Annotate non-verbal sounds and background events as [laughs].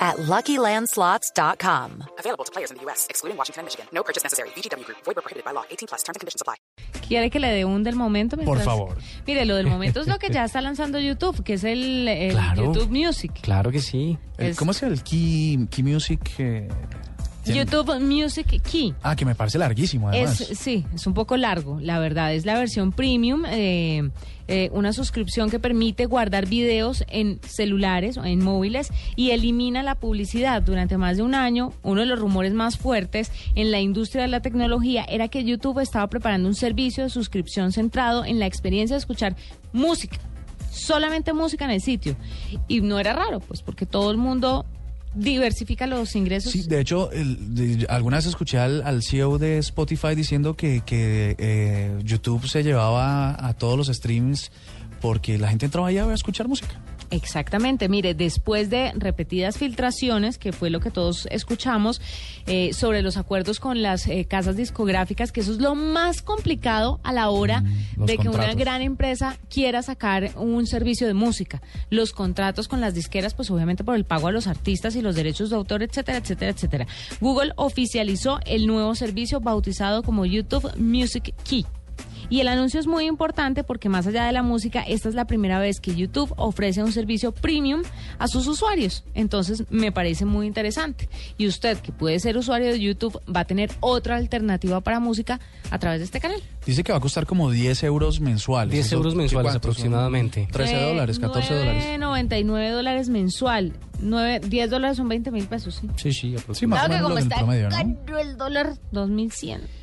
at LuckyLandSlots.com. Available to players in the U.S., excluding Washington and Michigan. No purchase necessary. VGW Group. Void prohibited by law. 18 plus. Terms and conditions apply. ¿Quiere que le dé un del momento? Por mientras- favor. Mire, lo del [laughs] momento es lo que ya está lanzando YouTube, que es el, el Claro. YouTube Music. Claro que sí. Es- ¿Cómo se llama el Key, Key Music? eh, YouTube Music Key. Ah, que me parece larguísimo, además. Es, sí, es un poco largo, la verdad. Es la versión premium, eh, eh, una suscripción que permite guardar videos en celulares o en móviles y elimina la publicidad. Durante más de un año, uno de los rumores más fuertes en la industria de la tecnología era que YouTube estaba preparando un servicio de suscripción centrado en la experiencia de escuchar música. Solamente música en el sitio. Y no era raro, pues porque todo el mundo diversifica los ingresos. Sí, de hecho, el- alguna vez escuché al, CEO de Spotify diciendo que, que eh, YouTube se llevaba a todos los streams porque la gente entraba ahí a escuchar música. Exactamente, mire, después de repetidas filtraciones, que fue lo que todos escuchamos, eh, sobre los acuerdos con las eh, casas discográficas, que eso es lo más complicado a la hora Mm, de que una gran empresa quiera sacar un servicio de música. Los contratos con las disqueras, pues obviamente por el pago a los artistas y los derechos de autor, etcétera, etcétera, etcétera. Google oficializó el nuevo servicio bautizado como YouTube Music Key. Y el anuncio es muy importante porque más allá de la música, esta es la primera vez que YouTube ofrece un servicio premium a sus usuarios. Entonces me parece muy interesante. Y usted que puede ser usuario de YouTube va a tener otra alternativa para música a través de este canal. Dice que va a costar como 10 euros mensuales. 10 ¿Eso euros mensuales aproximadamente. 13 Eh, dólares, 14 dólares. 99 dólares mensual. Nueve- 10 dólares son 20 mil pesos, sí. Sí, sí, Sí, aproximadamente. Claro que como está promedio, ¿no? el dólar, 2100.